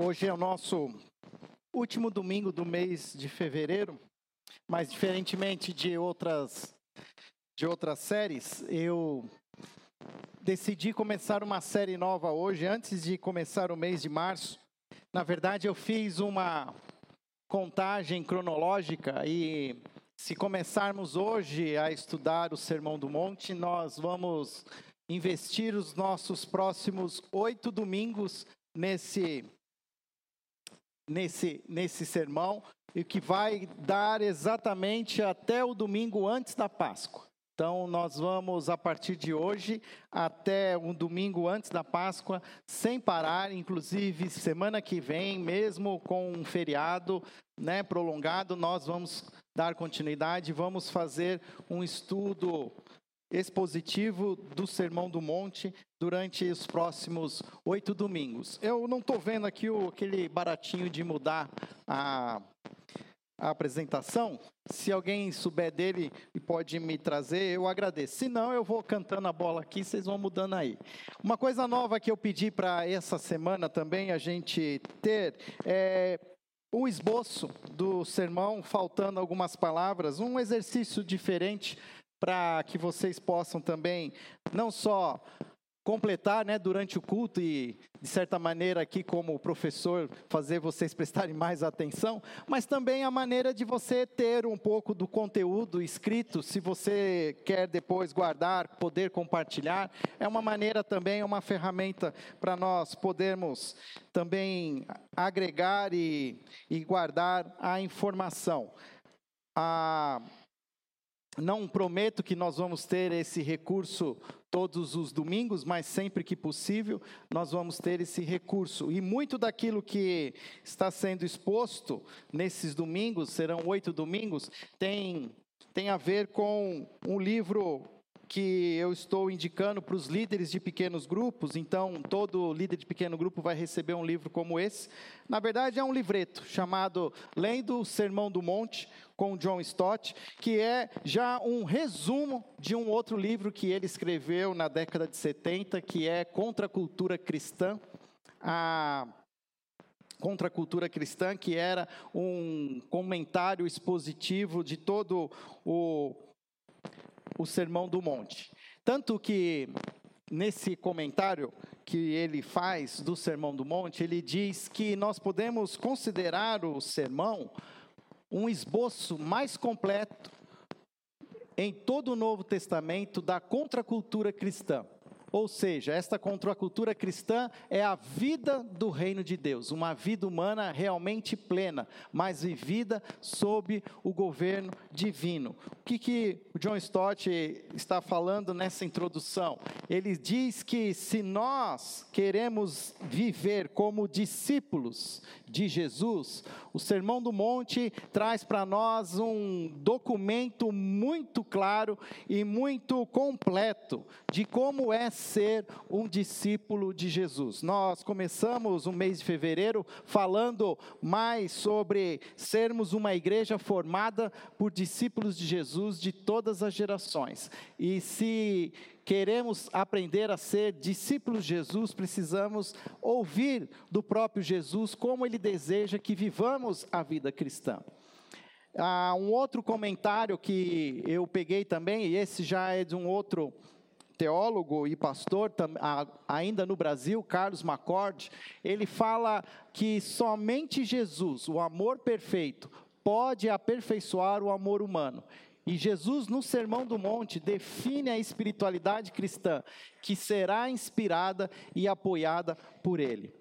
Hoje é o nosso último domingo do mês de fevereiro, mas diferentemente de outras de outras séries, eu decidi começar uma série nova hoje antes de começar o mês de março. Na verdade, eu fiz uma contagem cronológica e se começarmos hoje a estudar o Sermão do Monte, nós vamos investir os nossos próximos oito domingos nesse nesse, nesse sermão e que vai dar exatamente até o domingo antes da Páscoa. Então, nós vamos, a partir de hoje, até um domingo antes da Páscoa, sem parar, inclusive semana que vem, mesmo com um feriado né, prolongado, nós vamos dar continuidade, vamos fazer um estudo expositivo do Sermão do Monte durante os próximos oito domingos. Eu não estou vendo aqui o, aquele baratinho de mudar a, a, apresentação. Se alguém souber dele e pode me trazer, eu agradeço. Se não, eu vou cantando a bola aqui, vocês vão mudando aí. Uma coisa nova que eu pedi para essa semana também a gente ter é o esboço do sermão, faltando algumas palavras, um exercício diferente para que vocês possam também não só completar, né, durante o culto e de certa maneira aqui como professor fazer vocês prestarem mais atenção, mas também a maneira de você ter um pouco do conteúdo escrito, se você quer depois guardar, poder compartilhar, é uma maneira também, é uma ferramenta para nós podermos também agregar e, e guardar a informação. A não prometo que nós vamos ter esse recurso todos os domingos, mas sempre que possível nós vamos ter esse recurso. E muito daquilo que está sendo exposto nesses domingos, serão oito domingos, tem, tem a ver com um livro que eu estou indicando para os líderes de pequenos grupos, então todo líder de pequeno grupo vai receber um livro como esse. Na verdade, é um livreto chamado Lendo o Sermão do Monte, com John Stott, que é já um resumo de um outro livro que ele escreveu na década de 70, que é Contra a Cultura Cristã. A contra a cultura cristã, que era um comentário expositivo de todo o o Sermão do Monte. Tanto que nesse comentário que ele faz do Sermão do Monte, ele diz que nós podemos considerar o sermão um esboço mais completo em todo o Novo Testamento da contracultura cristã. Ou seja, esta contracultura cristã é a vida do reino de Deus, uma vida humana realmente plena, mas vivida sob o governo divino. O que, que o John Stott está falando nessa introdução? Ele diz que se nós queremos viver como discípulos de Jesus, o Sermão do Monte traz para nós um documento muito claro e muito completo de como é ser um discípulo de Jesus. Nós começamos o mês de fevereiro falando mais sobre sermos uma igreja formada por discípulos de Jesus de todas as gerações. E se queremos aprender a ser discípulos de Jesus, precisamos ouvir do próprio Jesus como ele deseja que vivamos a vida cristã. Ah, um outro comentário que eu peguei também, e esse já é de um outro teólogo e pastor, ainda no Brasil, Carlos McCord, ele fala que somente Jesus, o amor perfeito, pode aperfeiçoar o amor humano. E Jesus, no Sermão do Monte, define a espiritualidade cristã, que será inspirada e apoiada por ele.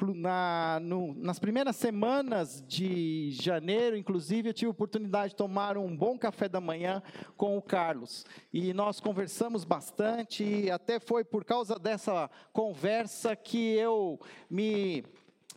Na, no, nas primeiras semanas de janeiro, inclusive, eu tive a oportunidade de tomar um bom café da manhã com o Carlos. E nós conversamos bastante, e até foi por causa dessa conversa que eu me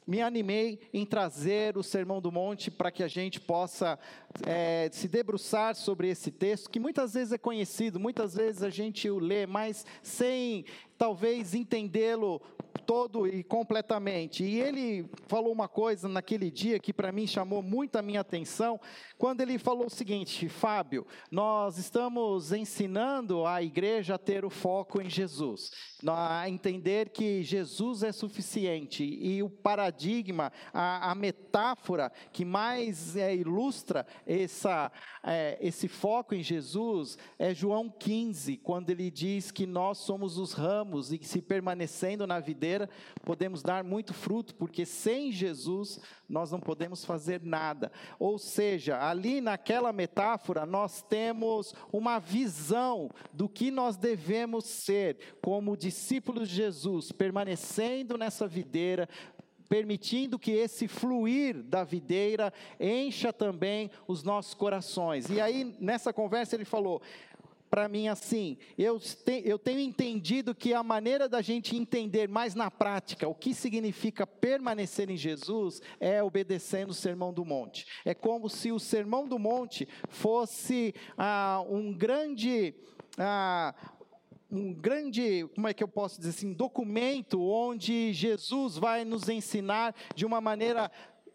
me animei em trazer o Sermão do Monte para que a gente possa é, se debruçar sobre esse texto, que muitas vezes é conhecido, muitas vezes a gente o lê, mas sem talvez entendê-lo todo e completamente. E ele falou uma coisa naquele dia que para mim chamou muito a minha atenção, quando ele falou o seguinte: Fábio, nós estamos ensinando a igreja a ter o foco em Jesus, a entender que Jesus é suficiente e o paradigma, a, a metáfora que mais é, ilustra essa, é, esse foco em Jesus é João 15, quando ele diz que nós somos os ramos e que se permanecendo na videira podemos dar muito fruto, porque sem Jesus nós não podemos fazer nada. Ou seja, ali naquela metáfora, nós temos uma visão do que nós devemos ser como discípulos de Jesus, permanecendo nessa videira, permitindo que esse fluir da videira encha também os nossos corações. E aí, nessa conversa, ele falou: para mim assim. Eu, te, eu tenho entendido que a maneira da gente entender mais na prática o que significa permanecer em Jesus é obedecendo o Sermão do Monte. É como se o Sermão do Monte fosse ah, um grande. Ah, um grande, como é que eu posso dizer assim, documento onde Jesus vai nos ensinar de uma maneira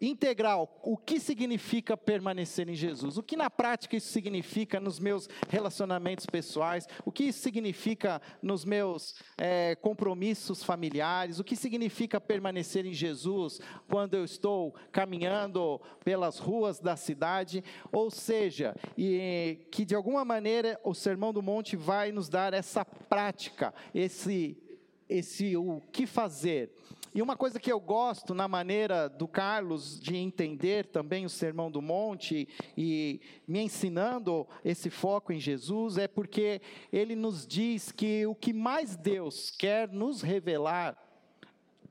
integral o que significa permanecer em Jesus, o que na prática isso significa nos meus relacionamentos pessoais, o que isso significa nos meus é, compromissos familiares, o que significa permanecer em Jesus quando eu estou caminhando pelas ruas da cidade, ou seja, e que de alguma maneira o Sermão do Monte vai nos dar essa prática, esse esse o que fazer. E uma coisa que eu gosto na maneira do Carlos de entender também o Sermão do Monte e me ensinando esse foco em Jesus é porque ele nos diz que o que mais Deus quer nos revelar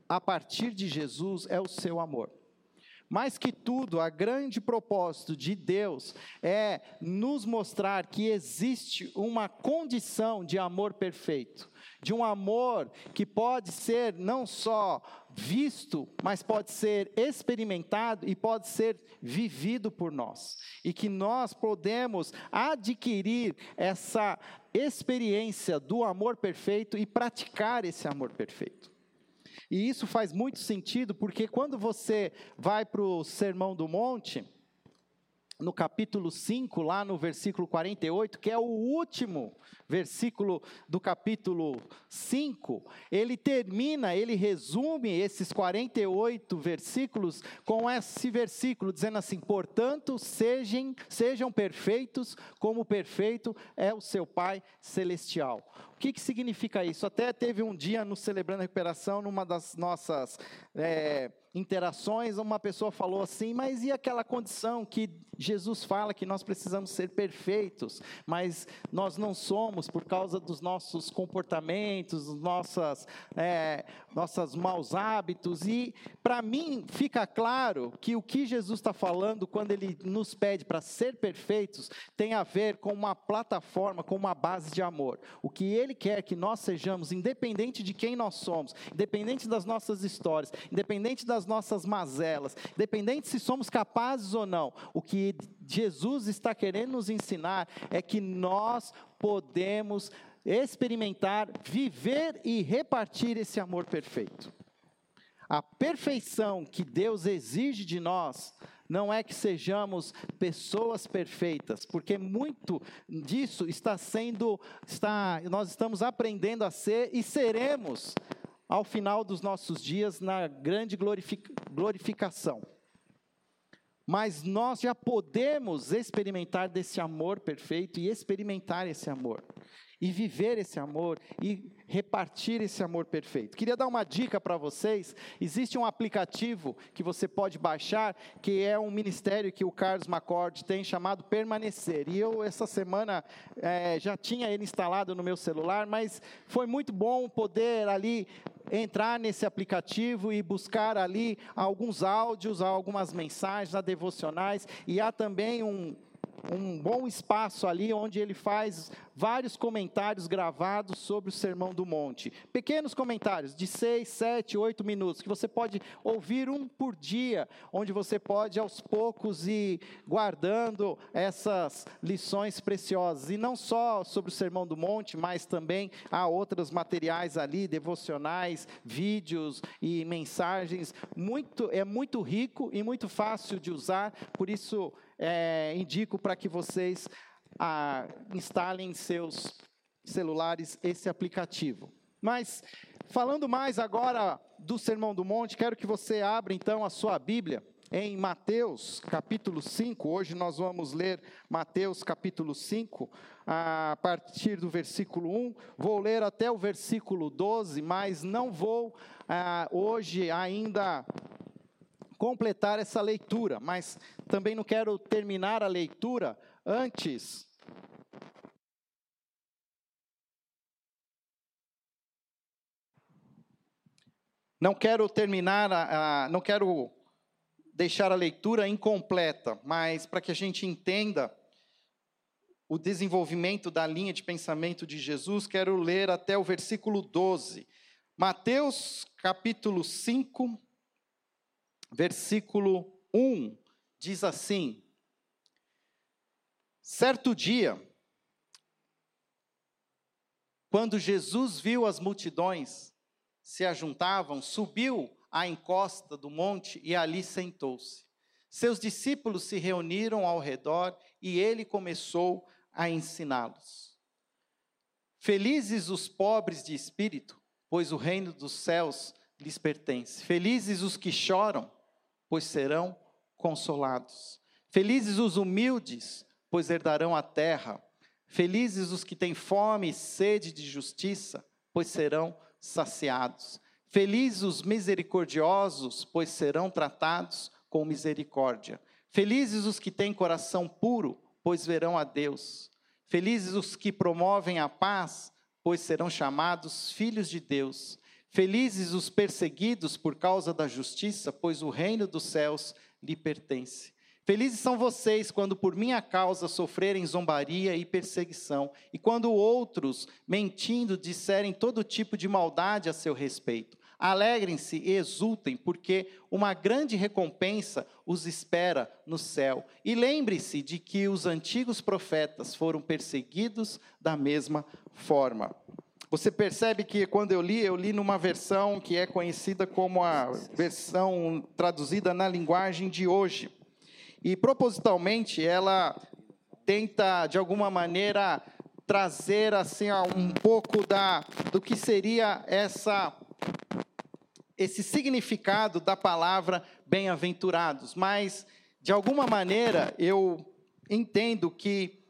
a partir de Jesus é o seu amor. Mais que tudo, a grande propósito de Deus é nos mostrar que existe uma condição de amor perfeito de um amor que pode ser não só visto, mas pode ser experimentado e pode ser vivido por nós. E que nós podemos adquirir essa experiência do amor perfeito e praticar esse amor perfeito. E isso faz muito sentido, porque quando você vai para o Sermão do Monte, no capítulo 5, lá no versículo 48, que é o último versículo do capítulo 5, ele termina, ele resume esses 48 versículos com esse versículo dizendo assim: "Portanto, sejam sejam perfeitos, como perfeito é o seu Pai celestial". O que, que significa isso? Até teve um dia no Celebrando a Recuperação, numa das nossas é, interações, uma pessoa falou assim: mas e aquela condição que Jesus fala que nós precisamos ser perfeitos, mas nós não somos por causa dos nossos comportamentos, nossas, é, nossos maus hábitos? E para mim fica claro que o que Jesus está falando quando ele nos pede para ser perfeitos tem a ver com uma plataforma, com uma base de amor. O que ele quer que nós sejamos, independente de quem nós somos, independente das nossas histórias, independente das das nossas mazelas, independente se somos capazes ou não, o que Jesus está querendo nos ensinar é que nós podemos experimentar, viver e repartir esse amor perfeito. A perfeição que Deus exige de nós não é que sejamos pessoas perfeitas, porque muito disso está sendo, está, nós estamos aprendendo a ser e seremos ao final dos nossos dias na grande glorificação. Mas nós já podemos experimentar desse amor perfeito e experimentar esse amor e viver esse amor e repartir esse amor perfeito. Queria dar uma dica para vocês: existe um aplicativo que você pode baixar, que é um ministério que o Carlos Macord tem chamado Permanecer. E eu, essa semana, é, já tinha ele instalado no meu celular, mas foi muito bom poder ali entrar nesse aplicativo e buscar ali alguns áudios, algumas mensagens devocionais, e há também um um bom espaço ali onde ele faz vários comentários gravados sobre o Sermão do Monte. Pequenos comentários de seis, sete, oito minutos, que você pode ouvir um por dia, onde você pode aos poucos ir guardando essas lições preciosas. E não só sobre o Sermão do Monte, mas também há outros materiais ali, devocionais, vídeos e mensagens. Muito, é muito rico e muito fácil de usar, por isso é, indico para que vocês ah, instalem em seus celulares esse aplicativo. Mas, falando mais agora do Sermão do Monte, quero que você abra então a sua Bíblia em Mateus capítulo 5. Hoje nós vamos ler Mateus capítulo 5, a partir do versículo 1. Vou ler até o versículo 12, mas não vou ah, hoje ainda completar essa leitura, mas também não quero terminar a leitura antes. Não quero terminar, a, a, não quero deixar a leitura incompleta, mas para que a gente entenda o desenvolvimento da linha de pensamento de Jesus, quero ler até o versículo 12. Mateus capítulo 5, versículo 1, diz assim: Certo dia, quando Jesus viu as multidões se ajuntavam, subiu à encosta do monte e ali sentou-se. Seus discípulos se reuniram ao redor e ele começou a ensiná-los. Felizes os pobres de espírito, pois o reino dos céus lhes pertence. Felizes os que choram, pois serão consolados. Felizes os humildes, pois herdarão a terra. Felizes os que têm fome e sede de justiça, pois serão saciados. Felizes os misericordiosos, pois serão tratados com misericórdia. Felizes os que têm coração puro, pois verão a Deus. Felizes os que promovem a paz, pois serão chamados filhos de Deus. Felizes os perseguidos por causa da justiça, pois o reino dos céus lhe pertence. Felizes são vocês quando por minha causa sofrerem zombaria e perseguição, e quando outros, mentindo, disserem todo tipo de maldade a seu respeito. Alegrem-se e exultem, porque uma grande recompensa os espera no céu. E lembre-se de que os antigos profetas foram perseguidos da mesma forma. Você percebe que quando eu li, eu li numa versão que é conhecida como a versão traduzida na linguagem de hoje. E propositalmente ela tenta de alguma maneira trazer assim um pouco da do que seria essa esse significado da palavra bem-aventurados, mas de alguma maneira eu entendo que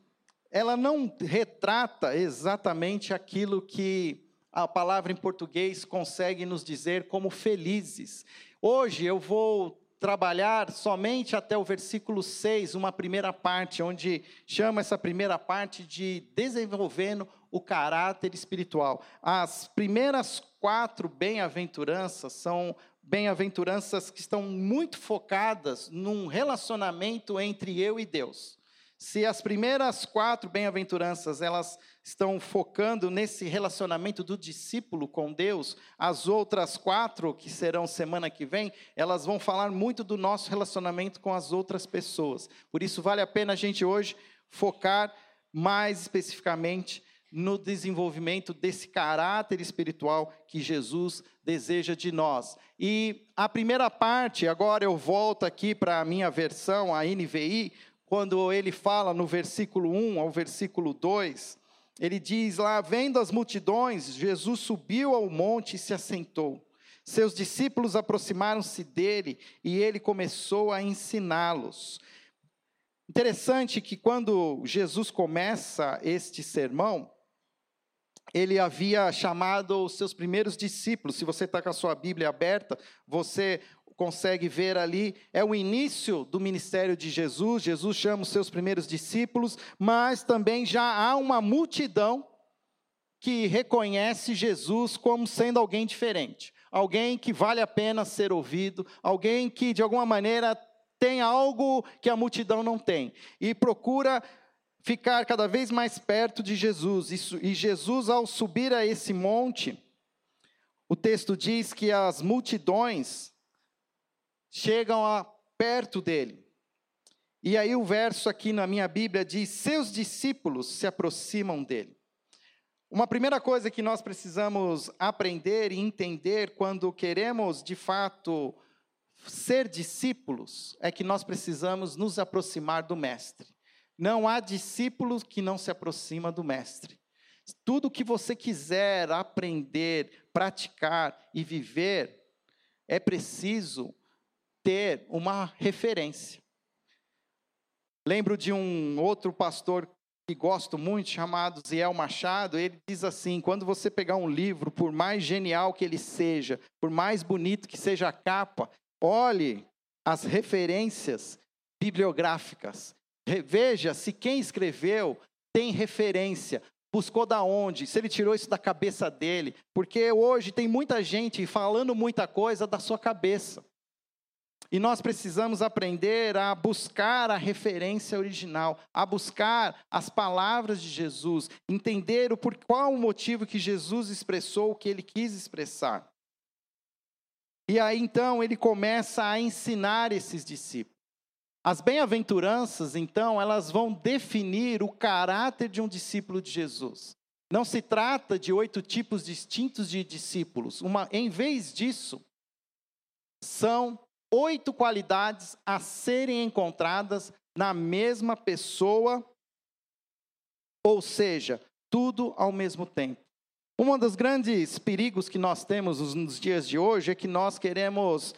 ela não retrata exatamente aquilo que a palavra em português consegue nos dizer como felizes. Hoje eu vou trabalhar somente até o versículo 6, uma primeira parte, onde chama essa primeira parte de desenvolvendo o caráter espiritual. As primeiras quatro bem-aventuranças são bem-aventuranças que estão muito focadas num relacionamento entre eu e Deus. Se as primeiras quatro bem-aventuranças elas estão focando nesse relacionamento do discípulo com Deus, as outras quatro que serão semana que vem, elas vão falar muito do nosso relacionamento com as outras pessoas. Por isso vale a pena a gente hoje focar mais especificamente no desenvolvimento desse caráter espiritual que Jesus deseja de nós. E a primeira parte, agora eu volto aqui para a minha versão, a NVI, quando ele fala no versículo 1 ao versículo 2, ele diz lá: Vendo as multidões, Jesus subiu ao monte e se assentou. Seus discípulos aproximaram-se dele e ele começou a ensiná-los. Interessante que quando Jesus começa este sermão, ele havia chamado os seus primeiros discípulos. Se você está com a sua Bíblia aberta, você consegue ver ali, é o início do ministério de Jesus. Jesus chama os seus primeiros discípulos, mas também já há uma multidão que reconhece Jesus como sendo alguém diferente, alguém que vale a pena ser ouvido, alguém que de alguma maneira tem algo que a multidão não tem e procura ficar cada vez mais perto de Jesus. E Jesus, ao subir a esse monte, o texto diz que as multidões chegam a perto dele. E aí o verso aqui na minha Bíblia diz: seus discípulos se aproximam dele. Uma primeira coisa que nós precisamos aprender e entender quando queremos de fato ser discípulos é que nós precisamos nos aproximar do mestre. Não há discípulo que não se aproxima do mestre. Tudo que você quiser aprender, praticar e viver, é preciso ter uma referência. Lembro de um outro pastor que gosto muito, chamado Ziel Machado, ele diz assim: quando você pegar um livro, por mais genial que ele seja, por mais bonito que seja a capa, olhe as referências bibliográficas. Veja se quem escreveu tem referência, buscou da onde, se ele tirou isso da cabeça dele, porque hoje tem muita gente falando muita coisa da sua cabeça. E nós precisamos aprender a buscar a referência original, a buscar as palavras de Jesus, entender o por qual motivo que Jesus expressou o que ele quis expressar. E aí então ele começa a ensinar esses discípulos. As bem-aventuranças, então, elas vão definir o caráter de um discípulo de Jesus. Não se trata de oito tipos distintos de discípulos. Uma, em vez disso, são oito qualidades a serem encontradas na mesma pessoa, ou seja, tudo ao mesmo tempo. Um dos grandes perigos que nós temos nos dias de hoje é que nós queremos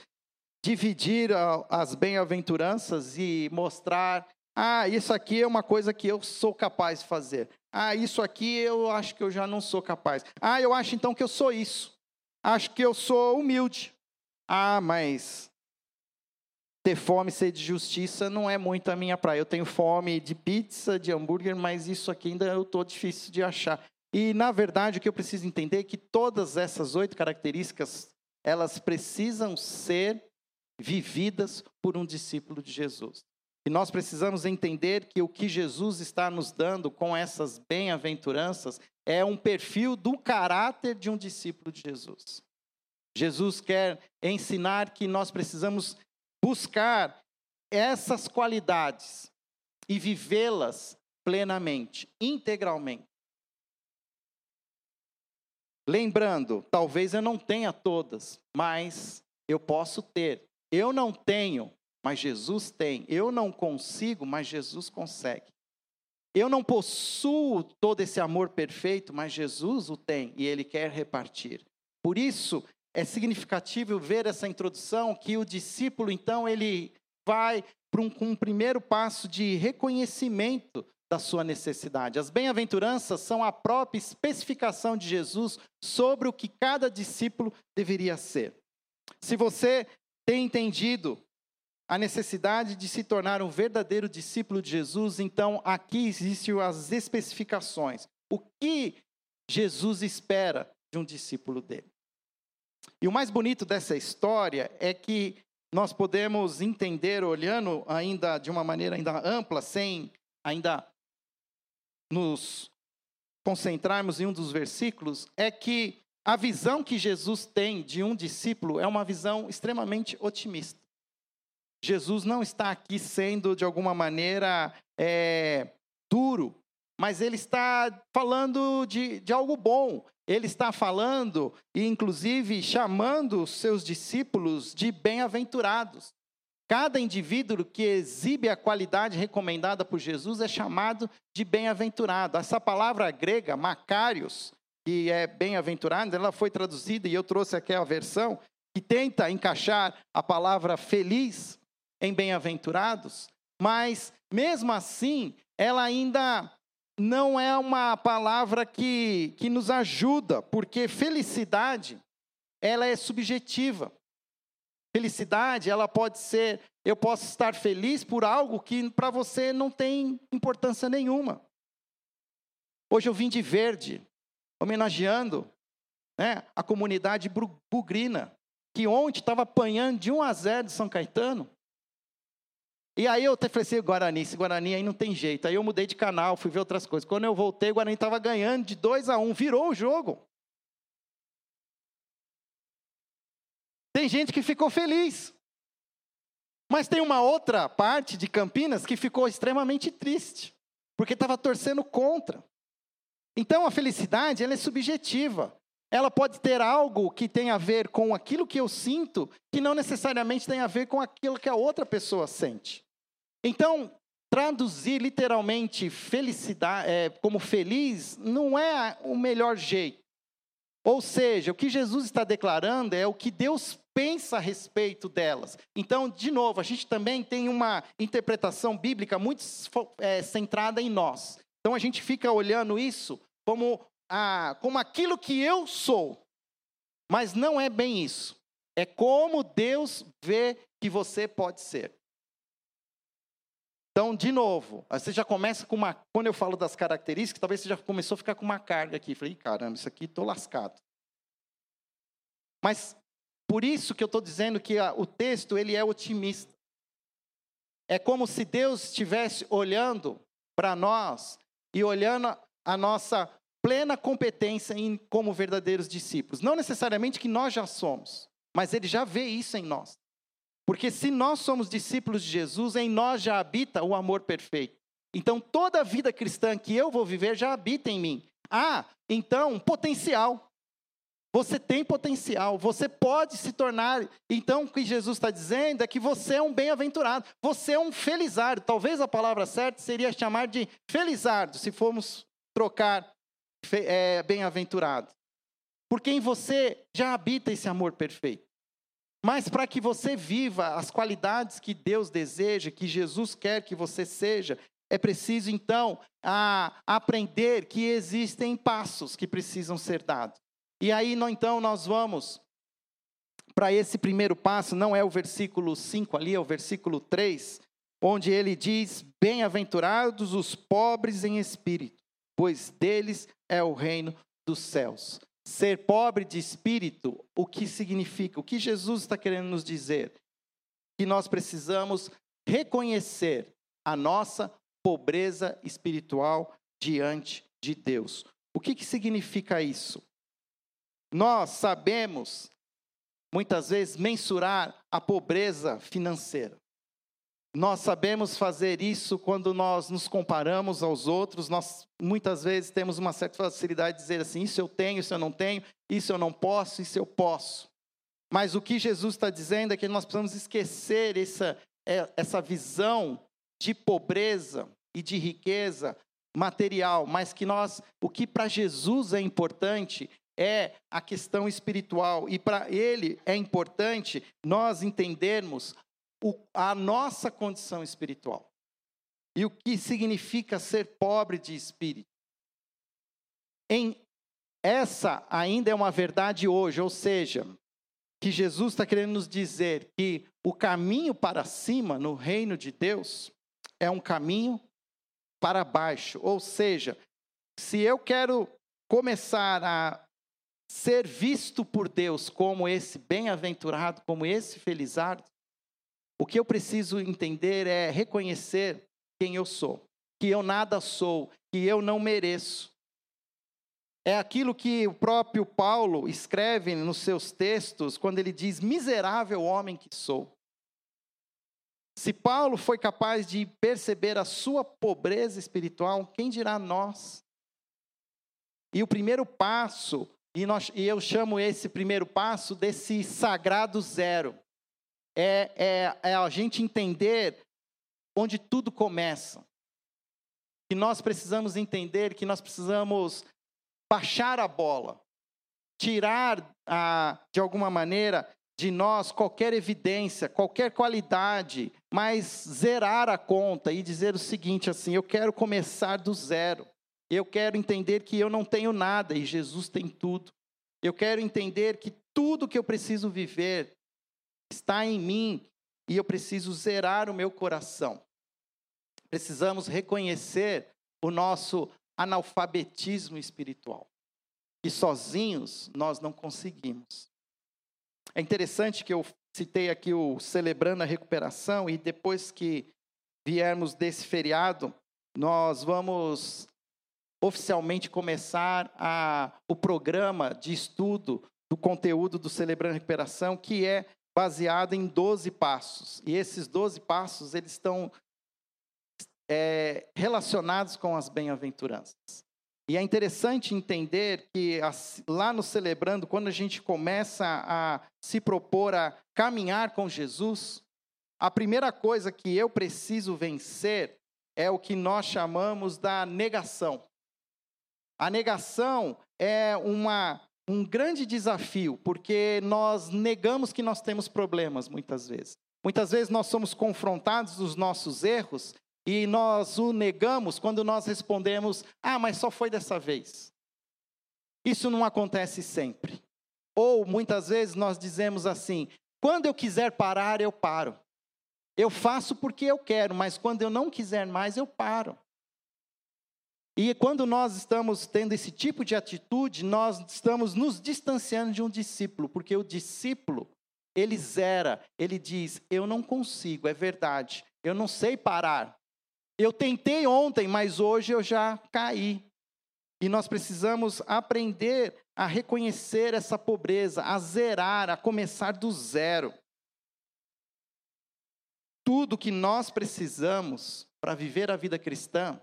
dividir as bem-aventuranças e mostrar: ah, isso aqui é uma coisa que eu sou capaz de fazer. Ah, isso aqui eu acho que eu já não sou capaz. Ah, eu acho então que eu sou isso. Acho que eu sou humilde. Ah, mas ter fome e sede de justiça não é muito a minha praia. Eu tenho fome de pizza, de hambúrguer, mas isso aqui ainda eu estou difícil de achar. E, na verdade, o que eu preciso entender é que todas essas oito características, elas precisam ser vividas por um discípulo de Jesus. E nós precisamos entender que o que Jesus está nos dando com essas bem-aventuranças é um perfil do caráter de um discípulo de Jesus. Jesus quer ensinar que nós precisamos buscar essas qualidades e vivê-las plenamente, integralmente. Lembrando, talvez eu não tenha todas, mas eu posso ter. Eu não tenho, mas Jesus tem. Eu não consigo, mas Jesus consegue. Eu não possuo todo esse amor perfeito, mas Jesus o tem e ele quer repartir. Por isso, é significativo ver essa introdução que o discípulo, então, ele vai para um, um primeiro passo de reconhecimento da sua necessidade. As bem-aventuranças são a própria especificação de Jesus sobre o que cada discípulo deveria ser. Se você tem entendido a necessidade de se tornar um verdadeiro discípulo de Jesus, então aqui existem as especificações. O que Jesus espera de um discípulo dele? E o mais bonito dessa história é que nós podemos entender, olhando ainda de uma maneira ainda ampla, sem ainda nos concentrarmos em um dos versículos, é que a visão que Jesus tem de um discípulo é uma visão extremamente otimista. Jesus não está aqui sendo, de alguma maneira, é, duro, mas ele está falando de, de algo bom. Ele está falando e, inclusive, chamando os seus discípulos de bem-aventurados. Cada indivíduo que exibe a qualidade recomendada por Jesus é chamado de bem-aventurado. Essa palavra grega, macários, que é bem-aventurado, ela foi traduzida, e eu trouxe aqui a versão, que tenta encaixar a palavra feliz em bem-aventurados, mas mesmo assim, ela ainda não é uma palavra que, que nos ajuda, porque felicidade, ela é subjetiva. Felicidade, ela pode ser, eu posso estar feliz por algo que para você não tem importância nenhuma. Hoje eu vim de verde, homenageando né, a comunidade bugrina, que ontem estava apanhando de 1 a 0 de São Caetano. E aí eu falei assim, Guarani, esse Guarani aí não tem jeito. Aí eu mudei de canal, fui ver outras coisas. Quando eu voltei, o Guarani estava ganhando de 2 a 1, um, virou o jogo. Tem gente que ficou feliz. Mas tem uma outra parte de Campinas que ficou extremamente triste, porque estava torcendo contra. Então a felicidade, ela é subjetiva. Ela pode ter algo que tem a ver com aquilo que eu sinto, que não necessariamente tem a ver com aquilo que a outra pessoa sente. Então, traduzir literalmente felicidade é, como feliz não é o melhor jeito. Ou seja, o que Jesus está declarando é o que Deus pensa a respeito delas. Então, de novo, a gente também tem uma interpretação bíblica muito é, centrada em nós. Então, a gente fica olhando isso como, a, como aquilo que eu sou. Mas não é bem isso. É como Deus vê que você pode ser. Então, de novo, você já começa com uma. Quando eu falo das características, talvez você já começou a ficar com uma carga aqui. Falei, caramba, isso aqui estou lascado. Mas por isso que eu estou dizendo que a, o texto ele é otimista. É como se Deus estivesse olhando para nós e olhando a nossa plena competência em, como verdadeiros discípulos. Não necessariamente que nós já somos, mas Ele já vê isso em nós. Porque se nós somos discípulos de Jesus, em nós já habita o amor perfeito. Então toda a vida cristã que eu vou viver já habita em mim. Ah, então potencial. Você tem potencial, você pode se tornar. Então, o que Jesus está dizendo é que você é um bem-aventurado, você é um felizardo. Talvez a palavra certa seria chamar de felizardo, se formos trocar é, bem-aventurado. Porque em você já habita esse amor perfeito. Mas para que você viva as qualidades que Deus deseja, que Jesus quer que você seja, é preciso então a, aprender que existem passos que precisam ser dados. E aí, então, nós vamos para esse primeiro passo, não é o versículo 5 ali, é o versículo 3, onde ele diz: Bem-aventurados os pobres em espírito, pois deles é o reino dos céus. Ser pobre de espírito, o que significa? O que Jesus está querendo nos dizer? Que nós precisamos reconhecer a nossa pobreza espiritual diante de Deus. O que, que significa isso? Nós sabemos, muitas vezes, mensurar a pobreza financeira. Nós sabemos fazer isso quando nós nos comparamos aos outros. Nós muitas vezes temos uma certa facilidade de dizer assim: isso eu tenho, isso eu não tenho, isso eu não posso, isso eu posso. Mas o que Jesus está dizendo é que nós precisamos esquecer essa, é, essa visão de pobreza e de riqueza material, mas que nós, o que para Jesus é importante é a questão espiritual. E para ele é importante nós entendermos a nossa condição espiritual. E o que significa ser pobre de espírito. Em essa ainda é uma verdade hoje, ou seja, que Jesus está querendo nos dizer que o caminho para cima no reino de Deus é um caminho para baixo. Ou seja, se eu quero começar a ser visto por Deus como esse bem-aventurado, como esse felizardo, o que eu preciso entender é reconhecer quem eu sou, que eu nada sou, que eu não mereço. É aquilo que o próprio Paulo escreve nos seus textos, quando ele diz: miserável homem que sou. Se Paulo foi capaz de perceber a sua pobreza espiritual, quem dirá nós? E o primeiro passo e, nós, e eu chamo esse primeiro passo desse sagrado zero. É, é, é a gente entender onde tudo começa. Que nós precisamos entender que nós precisamos baixar a bola, tirar, a, de alguma maneira, de nós qualquer evidência, qualquer qualidade, mas zerar a conta e dizer o seguinte assim: eu quero começar do zero. Eu quero entender que eu não tenho nada e Jesus tem tudo. Eu quero entender que tudo que eu preciso viver está em mim e eu preciso zerar o meu coração. Precisamos reconhecer o nosso analfabetismo espiritual, que sozinhos nós não conseguimos. É interessante que eu citei aqui o Celebrando a Recuperação e depois que viermos desse feriado, nós vamos oficialmente começar a, o programa de estudo do conteúdo do Celebrando Recuperação, que é baseado em 12 passos. E esses 12 passos, eles estão é, relacionados com as bem-aventuranças. E é interessante entender que lá no Celebrando, quando a gente começa a se propor a caminhar com Jesus, a primeira coisa que eu preciso vencer é o que nós chamamos da negação. A negação é uma, um grande desafio, porque nós negamos que nós temos problemas muitas vezes. Muitas vezes nós somos confrontados dos nossos erros e nós o negamos quando nós respondemos: ah, mas só foi dessa vez. Isso não acontece sempre. Ou muitas vezes nós dizemos assim: quando eu quiser parar, eu paro. Eu faço porque eu quero, mas quando eu não quiser mais, eu paro. E quando nós estamos tendo esse tipo de atitude, nós estamos nos distanciando de um discípulo, porque o discípulo, ele zera, ele diz: Eu não consigo, é verdade, eu não sei parar. Eu tentei ontem, mas hoje eu já caí. E nós precisamos aprender a reconhecer essa pobreza, a zerar, a começar do zero. Tudo que nós precisamos para viver a vida cristã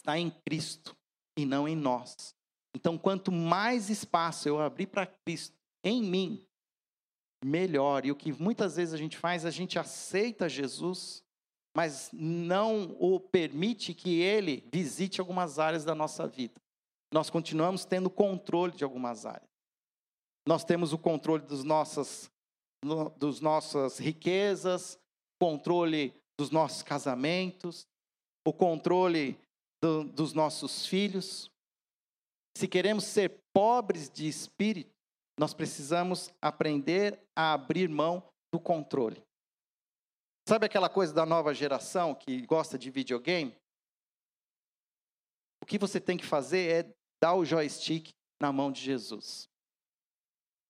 está em Cristo e não em nós. Então, quanto mais espaço eu abrir para Cristo em mim, melhor. E o que muitas vezes a gente faz, a gente aceita Jesus, mas não o permite que ele visite algumas áreas da nossa vida. Nós continuamos tendo controle de algumas áreas. Nós temos o controle dos nossas dos nossas riquezas, controle dos nossos casamentos, o controle do, dos nossos filhos. Se queremos ser pobres de espírito, nós precisamos aprender a abrir mão do controle. Sabe aquela coisa da nova geração que gosta de videogame? O que você tem que fazer é dar o joystick na mão de Jesus.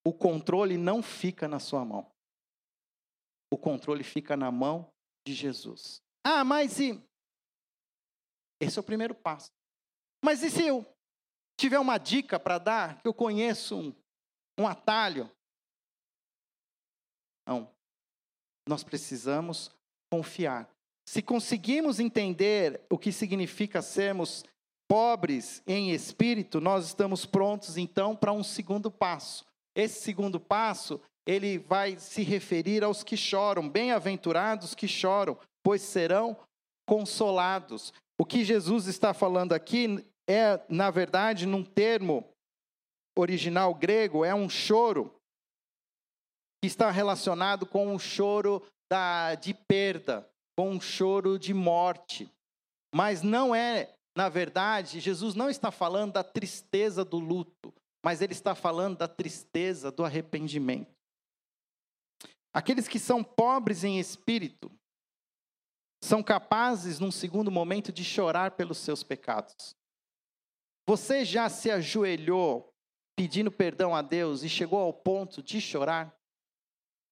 O controle não fica na sua mão. O controle fica na mão de Jesus. Ah, mas e. Esse é o primeiro passo. Mas e se eu tiver uma dica para dar, que eu conheço um, um atalho? Não. Nós precisamos confiar. Se conseguimos entender o que significa sermos pobres em espírito, nós estamos prontos então para um segundo passo. Esse segundo passo, ele vai se referir aos que choram, bem-aventurados que choram, pois serão consolados. O que Jesus está falando aqui é, na verdade, num termo original grego, é um choro que está relacionado com o choro da, de perda, com um choro de morte. Mas não é, na verdade, Jesus não está falando da tristeza do luto, mas ele está falando da tristeza do arrependimento. Aqueles que são pobres em espírito são capazes, num segundo momento, de chorar pelos seus pecados. Você já se ajoelhou pedindo perdão a Deus e chegou ao ponto de chorar?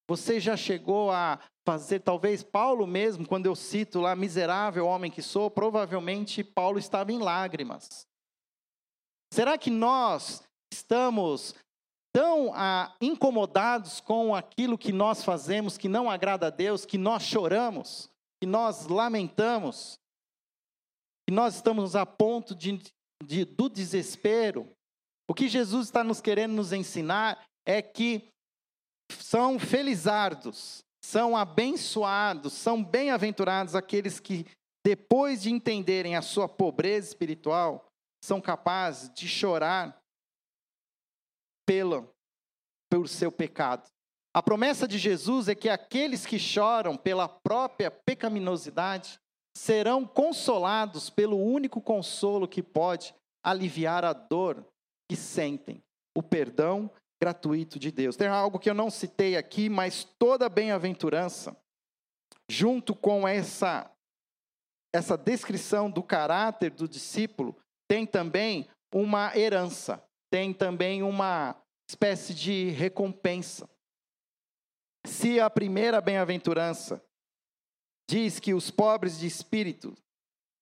Você já chegou a fazer, talvez Paulo mesmo, quando eu cito lá, miserável homem que sou, provavelmente Paulo estava em lágrimas. Será que nós estamos tão ah, incomodados com aquilo que nós fazemos que não agrada a Deus, que nós choramos, que nós lamentamos, que nós estamos a ponto de, de, do desespero? O que Jesus está nos querendo nos ensinar é que são felizardos, são abençoados, são bem-aventurados aqueles que, depois de entenderem a sua pobreza espiritual, são capazes de chorar pelo, pelo seu pecado. A promessa de Jesus é que aqueles que choram pela própria pecaminosidade serão consolados pelo único consolo que pode aliviar a dor que sentem, o perdão gratuito de Deus. Tem algo que eu não citei aqui, mas toda bem-aventurança, junto com essa essa descrição do caráter do discípulo, tem também uma herança, tem também uma espécie de recompensa. Se a primeira bem-aventurança diz que os pobres de espírito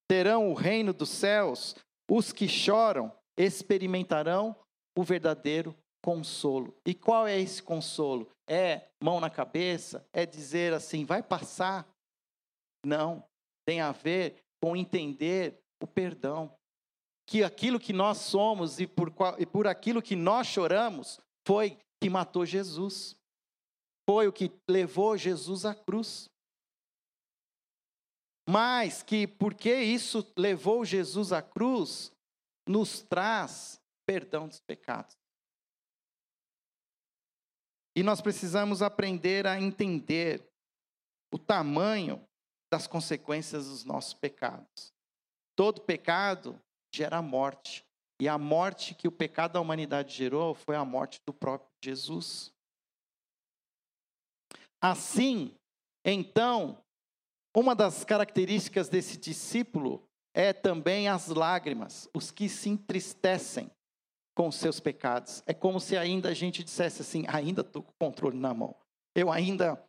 terão o reino dos céus, os que choram experimentarão o verdadeiro consolo. E qual é esse consolo? É mão na cabeça? É dizer assim, vai passar? Não. Tem a ver com entender o perdão. Que aquilo que nós somos e por, e por aquilo que nós choramos foi que matou Jesus. Foi o que levou Jesus à cruz. Mas que porque isso levou Jesus à cruz, nos traz perdão dos pecados. E nós precisamos aprender a entender o tamanho das consequências dos nossos pecados. Todo pecado gera morte. E a morte que o pecado da humanidade gerou foi a morte do próprio Jesus. Assim, então, uma das características desse discípulo é também as lágrimas, os que se entristecem com seus pecados. É como se ainda a gente dissesse assim: ainda estou com o controle na mão. Eu ainda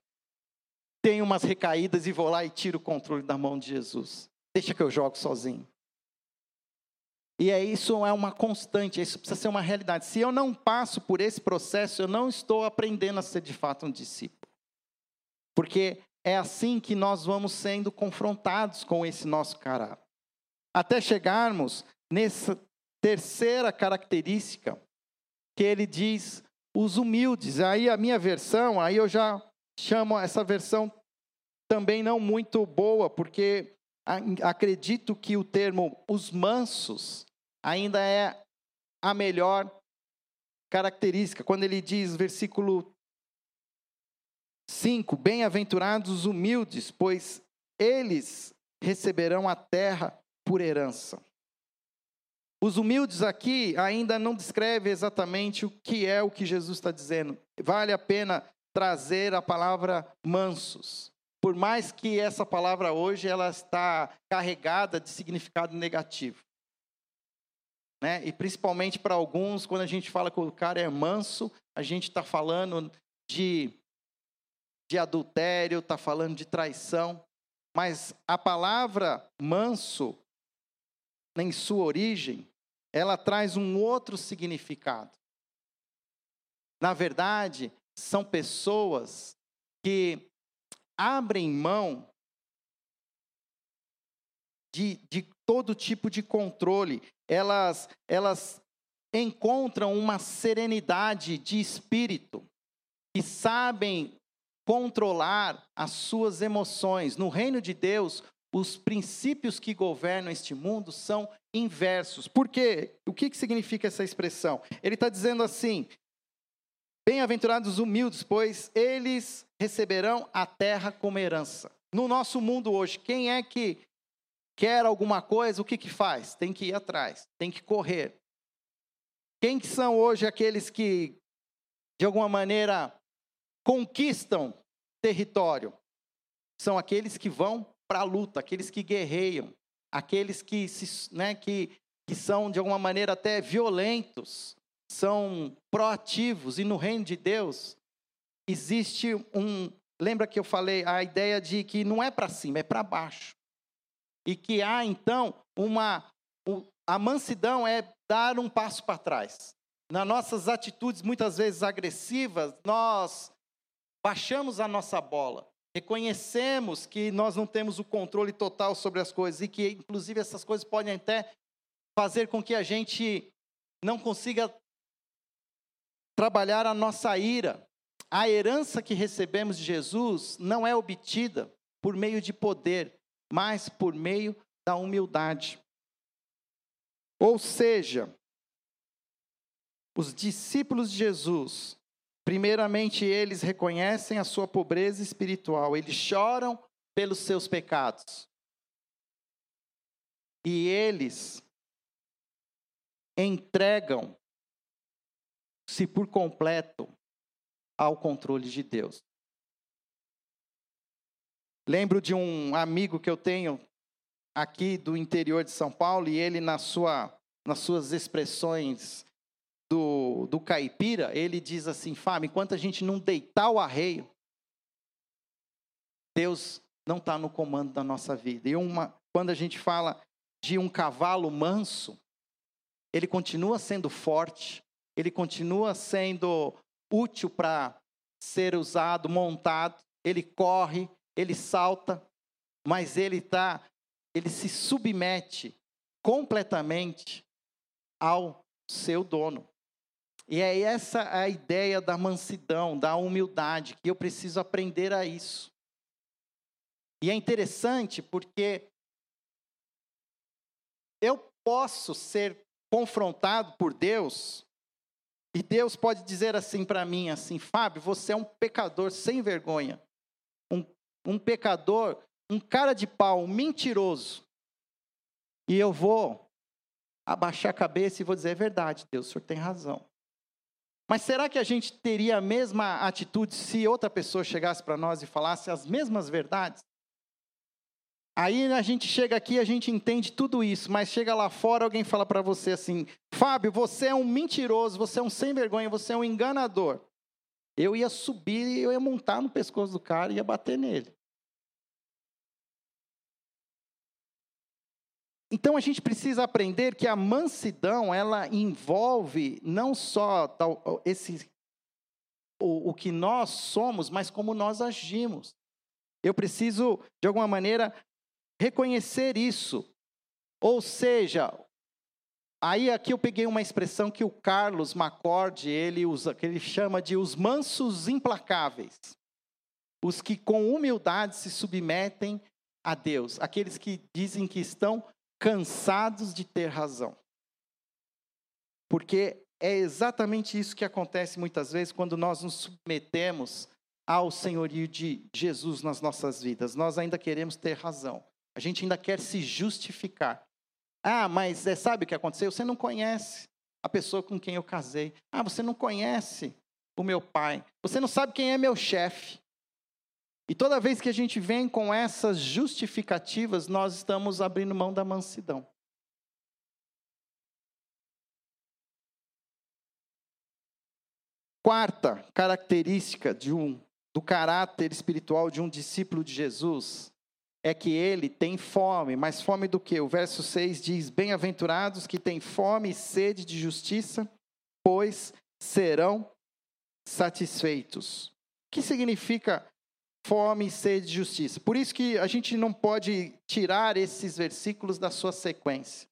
tenho umas recaídas e vou lá e tiro o controle da mão de Jesus. Deixa que eu jogo sozinho. E é isso é uma constante, isso precisa ser uma realidade. Se eu não passo por esse processo, eu não estou aprendendo a ser de fato um discípulo. Porque é assim que nós vamos sendo confrontados com esse nosso caráter. Até chegarmos nessa terceira característica, que ele diz os humildes. Aí a minha versão, aí eu já chamo essa versão também não muito boa, porque acredito que o termo os mansos ainda é a melhor característica. Quando ele diz, versículo 5: Bem-aventurados os humildes, pois eles receberão a terra por herança. Os humildes aqui ainda não descreve exatamente o que é o que Jesus está dizendo. Vale a pena trazer a palavra mansos. Por mais que essa palavra hoje ela está carregada de significado negativo. Né? E principalmente para alguns, quando a gente fala que o cara é manso, a gente está falando de, de adultério, está falando de traição. Mas a palavra manso, em sua origem, ela traz um outro significado. Na verdade, são pessoas que abrem mão de, de todo tipo de controle. Elas, elas encontram uma serenidade de espírito e sabem controlar as suas emoções. No reino de Deus, os princípios que governam este mundo são inversos. Por quê? O que, que significa essa expressão? Ele está dizendo assim: Bem-aventurados os humildes, pois eles receberão a terra como herança. No nosso mundo hoje, quem é que quer alguma coisa, o que, que faz? Tem que ir atrás, tem que correr. Quem que são hoje aqueles que, de alguma maneira, conquistam território? São aqueles que vão para a luta, aqueles que guerreiam, aqueles que, se, né, que, que são, de alguma maneira, até violentos, são proativos. E no reino de Deus, existe um. Lembra que eu falei a ideia de que não é para cima, é para baixo e que há então uma a mansidão é dar um passo para trás. Nas nossas atitudes muitas vezes agressivas, nós baixamos a nossa bola. Reconhecemos que nós não temos o controle total sobre as coisas e que inclusive essas coisas podem até fazer com que a gente não consiga trabalhar a nossa ira. A herança que recebemos de Jesus não é obtida por meio de poder, mas por meio da humildade. Ou seja, os discípulos de Jesus, primeiramente eles reconhecem a sua pobreza espiritual, eles choram pelos seus pecados. E eles entregam-se por completo ao controle de Deus. Lembro de um amigo que eu tenho aqui do interior de São Paulo e ele na sua nas suas expressões do, do caipira, ele diz assim, Fábio, enquanto a gente não deitar o arreio, Deus não está no comando da nossa vida. E uma, quando a gente fala de um cavalo manso, ele continua sendo forte, ele continua sendo útil para ser usado, montado, ele corre, ele salta, mas ele tá, ele se submete completamente ao seu dono. E é essa a ideia da mansidão, da humildade, que eu preciso aprender a isso. E é interessante porque eu posso ser confrontado por Deus e Deus pode dizer assim para mim, assim, Fábio, você é um pecador sem vergonha, um, um pecador, um cara de pau, um mentiroso. E eu vou abaixar a cabeça e vou dizer, é verdade, Deus, o senhor tem razão. Mas será que a gente teria a mesma atitude se outra pessoa chegasse para nós e falasse as mesmas verdades? Aí a gente chega aqui, a gente entende tudo isso, mas chega lá fora, alguém fala para você assim: Fábio, você é um mentiroso, você é um sem vergonha, você é um enganador. Eu ia subir eu ia montar no pescoço do cara e ia bater nele. Então a gente precisa aprender que a mansidão ela envolve não só tal, esse o, o que nós somos, mas como nós agimos. Eu preciso de alguma maneira reconhecer isso. Ou seja, aí aqui eu peguei uma expressão que o Carlos Macorde, ele usa, que ele chama de os mansos implacáveis. Os que com humildade se submetem a Deus, aqueles que dizem que estão cansados de ter razão. Porque é exatamente isso que acontece muitas vezes quando nós nos submetemos ao senhorio de Jesus nas nossas vidas. Nós ainda queremos ter razão. A gente ainda quer se justificar. Ah, mas é, sabe o que aconteceu? Você não conhece a pessoa com quem eu casei. Ah, você não conhece o meu pai. Você não sabe quem é meu chefe. E toda vez que a gente vem com essas justificativas, nós estamos abrindo mão da mansidão. Quarta característica de um, do caráter espiritual de um discípulo de Jesus é que ele tem fome, mas fome do que? O verso 6 diz: Bem-aventurados que têm fome e sede de justiça, pois serão satisfeitos. O que significa fome e sede de justiça? Por isso que a gente não pode tirar esses versículos da sua sequência.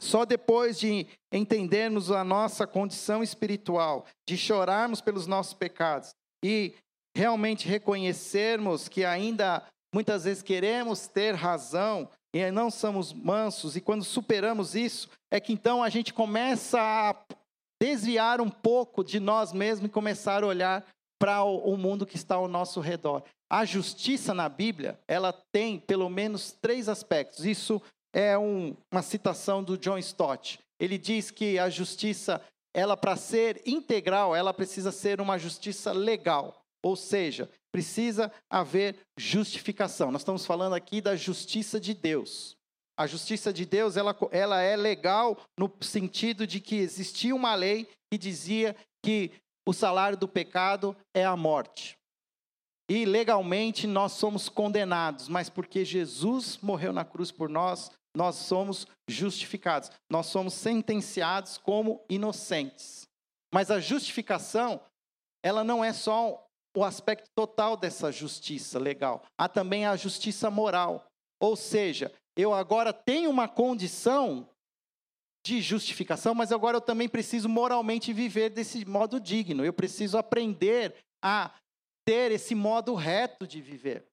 Só depois de entendermos a nossa condição espiritual, de chorarmos pelos nossos pecados e realmente reconhecermos que ainda Muitas vezes queremos ter razão e não somos mansos, e quando superamos isso, é que então a gente começa a desviar um pouco de nós mesmos e começar a olhar para o mundo que está ao nosso redor. A justiça na Bíblia, ela tem pelo menos três aspectos. Isso é um, uma citação do John Stott. Ele diz que a justiça, ela para ser integral, ela precisa ser uma justiça legal. Ou seja, precisa haver justificação. Nós estamos falando aqui da justiça de Deus. A justiça de Deus, ela, ela é legal no sentido de que existia uma lei que dizia que o salário do pecado é a morte. E legalmente nós somos condenados, mas porque Jesus morreu na cruz por nós, nós somos justificados. Nós somos sentenciados como inocentes. Mas a justificação, ela não é só o aspecto total dessa justiça legal. Há também a justiça moral. Ou seja, eu agora tenho uma condição de justificação, mas agora eu também preciso moralmente viver desse modo digno. Eu preciso aprender a ter esse modo reto de viver.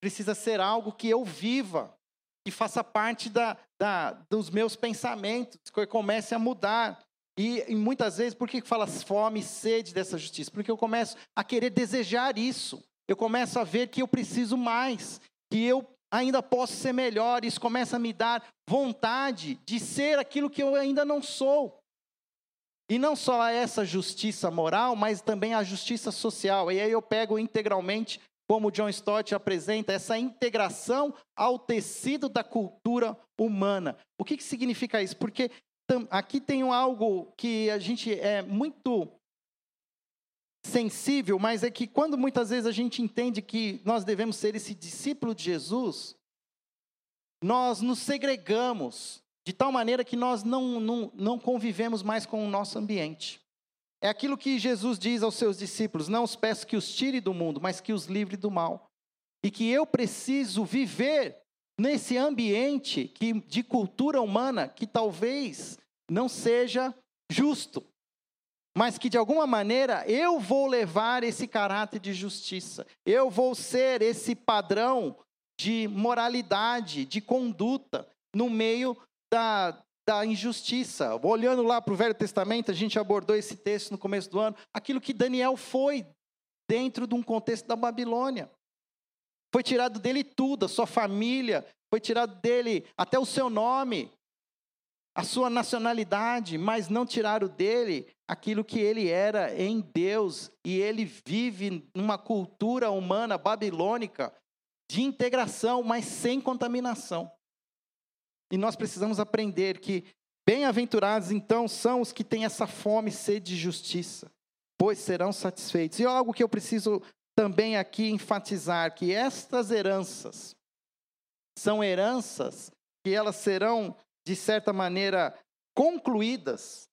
Precisa ser algo que eu viva, que faça parte da, da, dos meus pensamentos, que eu comece a mudar. E, e, muitas vezes, por que fala fome e sede dessa justiça? Porque eu começo a querer desejar isso. Eu começo a ver que eu preciso mais, que eu ainda posso ser melhor. Isso começa a me dar vontade de ser aquilo que eu ainda não sou. E não só essa justiça moral, mas também a justiça social. E aí eu pego integralmente, como John Stott apresenta, essa integração ao tecido da cultura humana. O que, que significa isso? Porque aqui tem algo que a gente é muito sensível, mas é que quando muitas vezes a gente entende que nós devemos ser esse discípulo de Jesus, nós nos segregamos de tal maneira que nós não, não, não convivemos mais com o nosso ambiente. É aquilo que Jesus diz aos seus discípulos: Não os peço que os tire do mundo, mas que os livre do mal. E que eu preciso viver nesse ambiente que, de cultura humana que talvez não seja justo, mas que de alguma maneira eu vou levar esse caráter de justiça, eu vou ser esse padrão de moralidade, de conduta no meio da, da injustiça. Olhando lá para o Velho Testamento, a gente abordou esse texto no começo do ano, aquilo que Daniel foi dentro de um contexto da Babilônia. Foi tirado dele tudo, a sua família, foi tirado dele até o seu nome, a sua nacionalidade, mas não tiraram dele aquilo que ele era em Deus. E ele vive numa cultura humana babilônica de integração, mas sem contaminação. E nós precisamos aprender que bem-aventurados então são os que têm essa fome e sede de justiça, pois serão satisfeitos. E algo que eu preciso também aqui enfatizar que estas heranças são heranças que elas serão de certa maneira, concluídas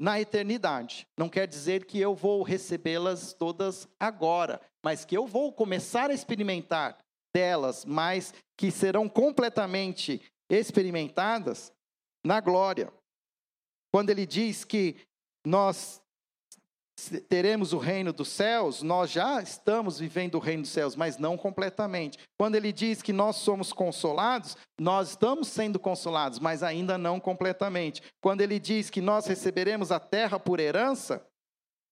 na eternidade. Não quer dizer que eu vou recebê-las todas agora, mas que eu vou começar a experimentar delas, mas que serão completamente experimentadas na glória. Quando ele diz que nós teremos o reino dos céus, nós já estamos vivendo o reino dos céus, mas não completamente. Quando ele diz que nós somos consolados, nós estamos sendo consolados, mas ainda não completamente. Quando ele diz que nós receberemos a terra por herança,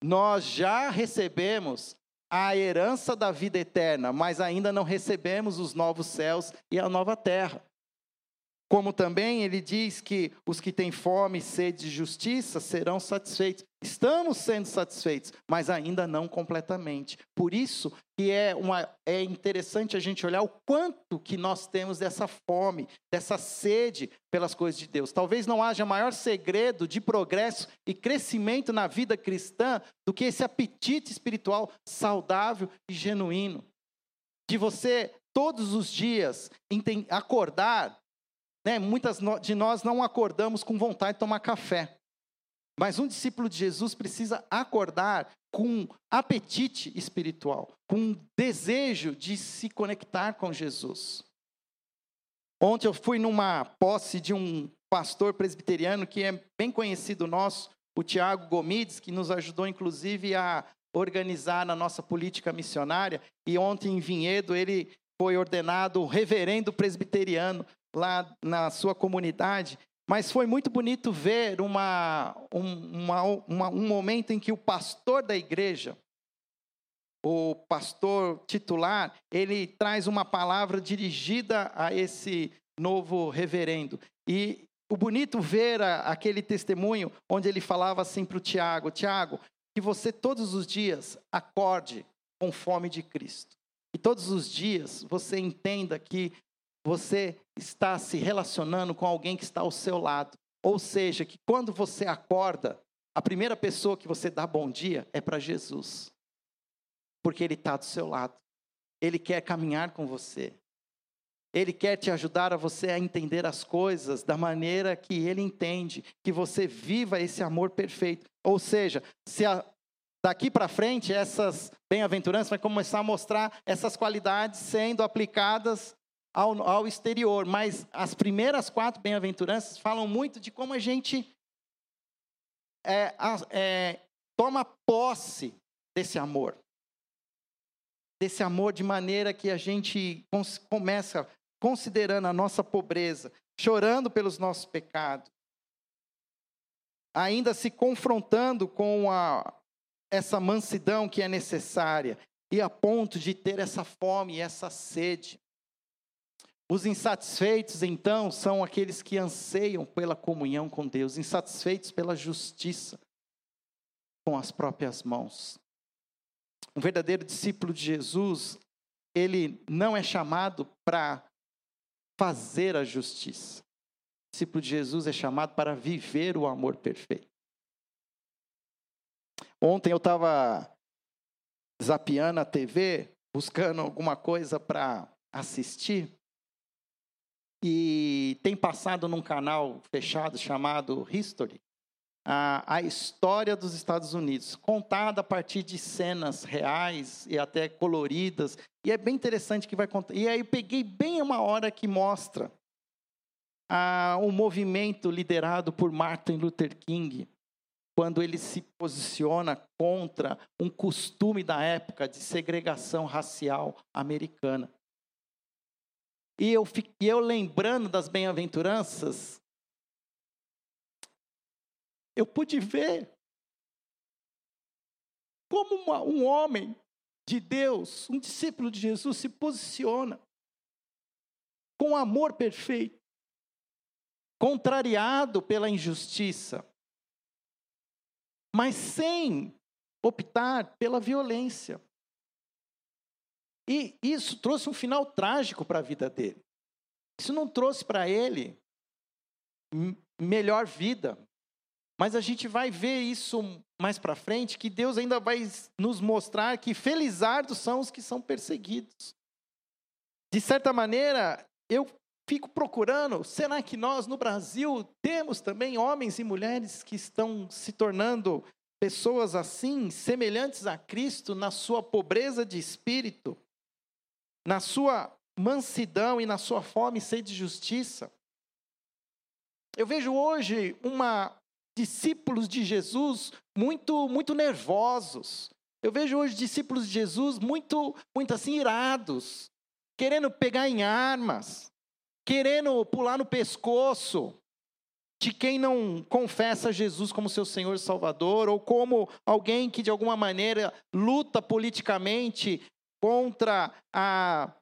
nós já recebemos a herança da vida eterna, mas ainda não recebemos os novos céus e a nova terra. Como também ele diz que os que têm fome e sede de justiça serão satisfeitos. Estamos sendo satisfeitos, mas ainda não completamente. Por isso que é, uma, é interessante a gente olhar o quanto que nós temos dessa fome, dessa sede pelas coisas de Deus. Talvez não haja maior segredo de progresso e crescimento na vida cristã do que esse apetite espiritual saudável e genuíno. De você todos os dias acordar né, muitas de nós não acordamos com vontade de tomar café. Mas um discípulo de Jesus precisa acordar com apetite espiritual, com desejo de se conectar com Jesus. Ontem eu fui numa posse de um pastor presbiteriano que é bem conhecido nosso, o Tiago Gomides, que nos ajudou inclusive a organizar a nossa política missionária. E ontem em Vinhedo ele foi ordenado reverendo presbiteriano lá na sua comunidade, mas foi muito bonito ver uma, um, uma, uma, um momento em que o pastor da igreja, o pastor titular, ele traz uma palavra dirigida a esse novo reverendo. E o bonito ver aquele testemunho onde ele falava assim para o Tiago: Tiago, que você todos os dias acorde com fome de Cristo. E todos os dias você entenda que você está se relacionando com alguém que está ao seu lado. Ou seja, que quando você acorda, a primeira pessoa que você dá bom dia é para Jesus. Porque Ele está do seu lado. Ele quer caminhar com você. Ele quer te ajudar a você a entender as coisas da maneira que Ele entende, que você viva esse amor perfeito. Ou seja, se a, daqui para frente essas bem-aventuranças vai começar a mostrar essas qualidades sendo aplicadas ao, ao exterior, mas as primeiras quatro bem-aventuranças falam muito de como a gente é, é, toma posse desse amor. Desse amor de maneira que a gente começa considerando a nossa pobreza, chorando pelos nossos pecados, ainda se confrontando com a, essa mansidão que é necessária, e a ponto de ter essa fome e essa sede. Os insatisfeitos, então, são aqueles que anseiam pela comunhão com Deus, insatisfeitos pela justiça com as próprias mãos. Um verdadeiro discípulo de Jesus, ele não é chamado para fazer a justiça. O discípulo de Jesus é chamado para viver o amor perfeito. Ontem eu estava zapeando a TV, buscando alguma coisa para assistir, e tem passado num canal fechado chamado History, a, a história dos Estados Unidos, contada a partir de cenas reais e até coloridas. E é bem interessante que vai contar. E aí peguei bem uma hora que mostra a, um movimento liderado por Martin Luther King, quando ele se posiciona contra um costume da época de segregação racial americana. E eu, e eu lembrando das bem-aventuranças, eu pude ver como uma, um homem de Deus, um discípulo de Jesus, se posiciona com amor perfeito, contrariado pela injustiça, mas sem optar pela violência. E isso trouxe um final trágico para a vida dele. Isso não trouxe para ele melhor vida, mas a gente vai ver isso mais para frente, que Deus ainda vai nos mostrar que felizardos são os que são perseguidos. De certa maneira, eu fico procurando, será que nós no Brasil temos também homens e mulheres que estão se tornando pessoas assim, semelhantes a Cristo na sua pobreza de espírito, na sua mansidão e na sua fome e sede de justiça? Eu vejo hoje uma discípulos de Jesus muito muito nervosos. Eu vejo hoje discípulos de Jesus muito muito assim irados, querendo pegar em armas, querendo pular no pescoço de quem não confessa Jesus como seu Senhor e Salvador ou como alguém que de alguma maneira luta politicamente contra a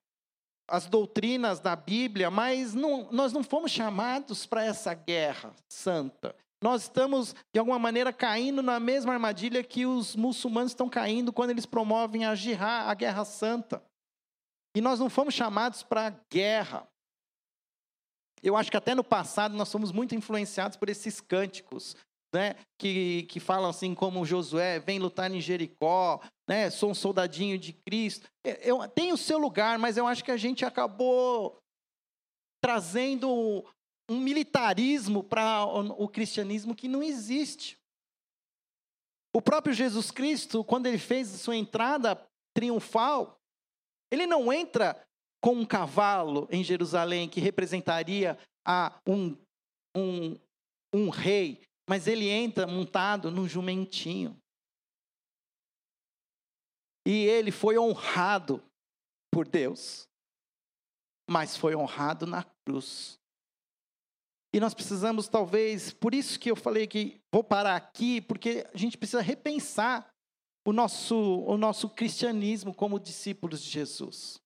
as doutrinas da Bíblia, mas não, nós não fomos chamados para essa guerra santa. Nós estamos, de alguma maneira, caindo na mesma armadilha que os muçulmanos estão caindo quando eles promovem a jihad, a guerra santa. E nós não fomos chamados para guerra. Eu acho que até no passado nós somos muito influenciados por esses cânticos, né, que, que falam assim como Josué, vem lutar em Jericó, né, sou um soldadinho de Cristo. Eu, tem o seu lugar, mas eu acho que a gente acabou trazendo um militarismo para o cristianismo que não existe. O próprio Jesus Cristo, quando ele fez a sua entrada triunfal, ele não entra com um cavalo em Jerusalém que representaria a um, um, um rei, mas ele entra montado num jumentinho. E ele foi honrado por Deus, mas foi honrado na cruz. E nós precisamos, talvez, por isso que eu falei que vou parar aqui, porque a gente precisa repensar o nosso, o nosso cristianismo como discípulos de Jesus.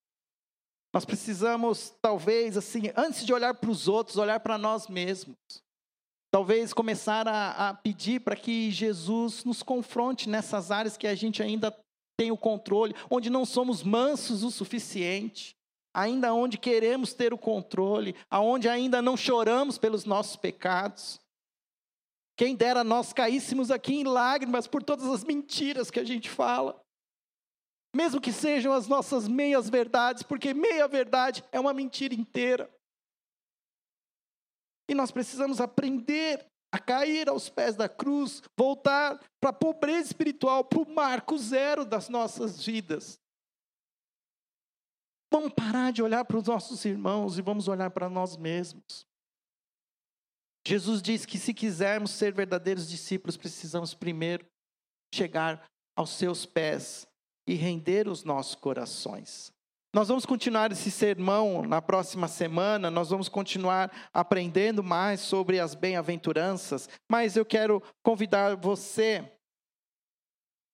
Nós precisamos, talvez, assim, antes de olhar para os outros, olhar para nós mesmos. Talvez começar a, a pedir para que Jesus nos confronte nessas áreas que a gente ainda tem o controle, onde não somos mansos o suficiente ainda onde queremos ter o controle, aonde ainda não choramos pelos nossos pecados. Quem dera nós caíssemos aqui em lágrimas por todas as mentiras que a gente fala. Mesmo que sejam as nossas meias verdades, porque meia verdade é uma mentira inteira. E nós precisamos aprender a cair aos pés da cruz, voltar para a pobreza espiritual, para o marco zero das nossas vidas. Vamos parar de olhar para os nossos irmãos e vamos olhar para nós mesmos. Jesus diz que se quisermos ser verdadeiros discípulos, precisamos primeiro chegar aos seus pés e render os nossos corações. Nós vamos continuar esse sermão na próxima semana, nós vamos continuar aprendendo mais sobre as bem-aventuranças, mas eu quero convidar você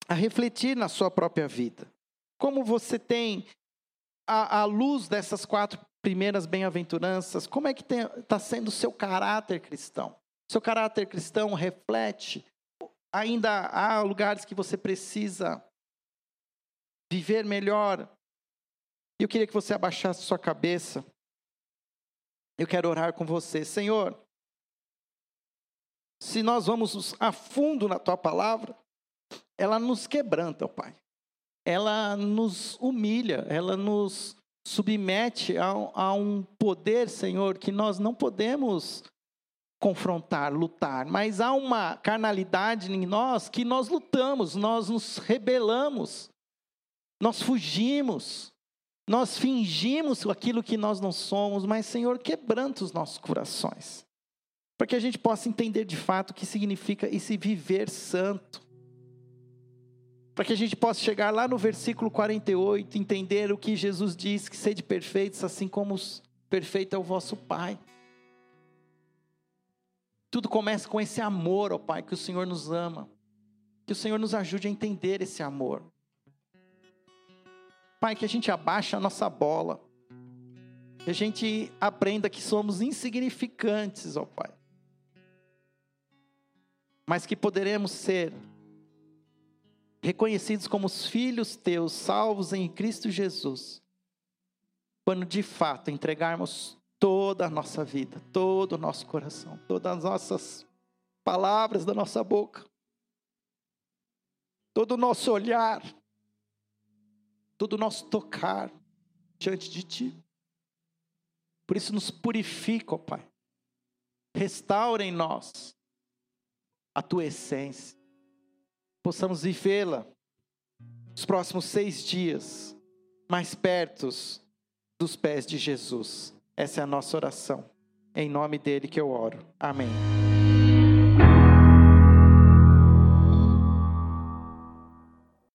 a refletir na sua própria vida. Como você tem à, luz dessas quatro primeiras bem-aventuranças, como é que está sendo o seu caráter cristão? Seu caráter cristão reflete? Ainda há lugares que você precisa viver melhor? Eu queria que você abaixasse sua cabeça. Eu quero orar com você. Senhor, se nós vamos a fundo na tua palavra, ela nos quebranta, Pai. ela nos humilha, ela nos submete a, a um poder, Senhor, que nós não podemos confrontar, lutar, mas há uma carnalidade em nós que nós lutamos, nós nos rebelamos, nós fugimos, nós fingimos aquilo que nós não somos, mas Senhor, quebranta os nossos corações, para que a gente possa entender de fato o que significa esse viver santo. Para que a gente possa chegar lá no versículo 48, entender o que Jesus diz, que sede perfeitos, assim como perfeito é o vosso Pai. Tudo começa com esse amor, ó Pai, que o Senhor nos ama. Que o Senhor nos ajude a entender esse amor. Pai, que a gente abaixe a nossa bola. Que a gente aprenda que somos insignificantes, ó Pai. Mas que poderemos ser reconhecidos como os filhos teus, salvos em Cristo Jesus. Quando de fato entregarmos toda a nossa vida, todo o nosso coração, todas as nossas palavras da nossa boca, todo o nosso olhar, todo o nosso tocar diante de Ti. Por isso, nos purifica, ó Pai. Restaura em nós a Tua essência. Possamos vivê-la nos próximos seis dias, mais perto dos pés de Jesus. Essa é a nossa oração. Em nome dele que eu oro. Amém.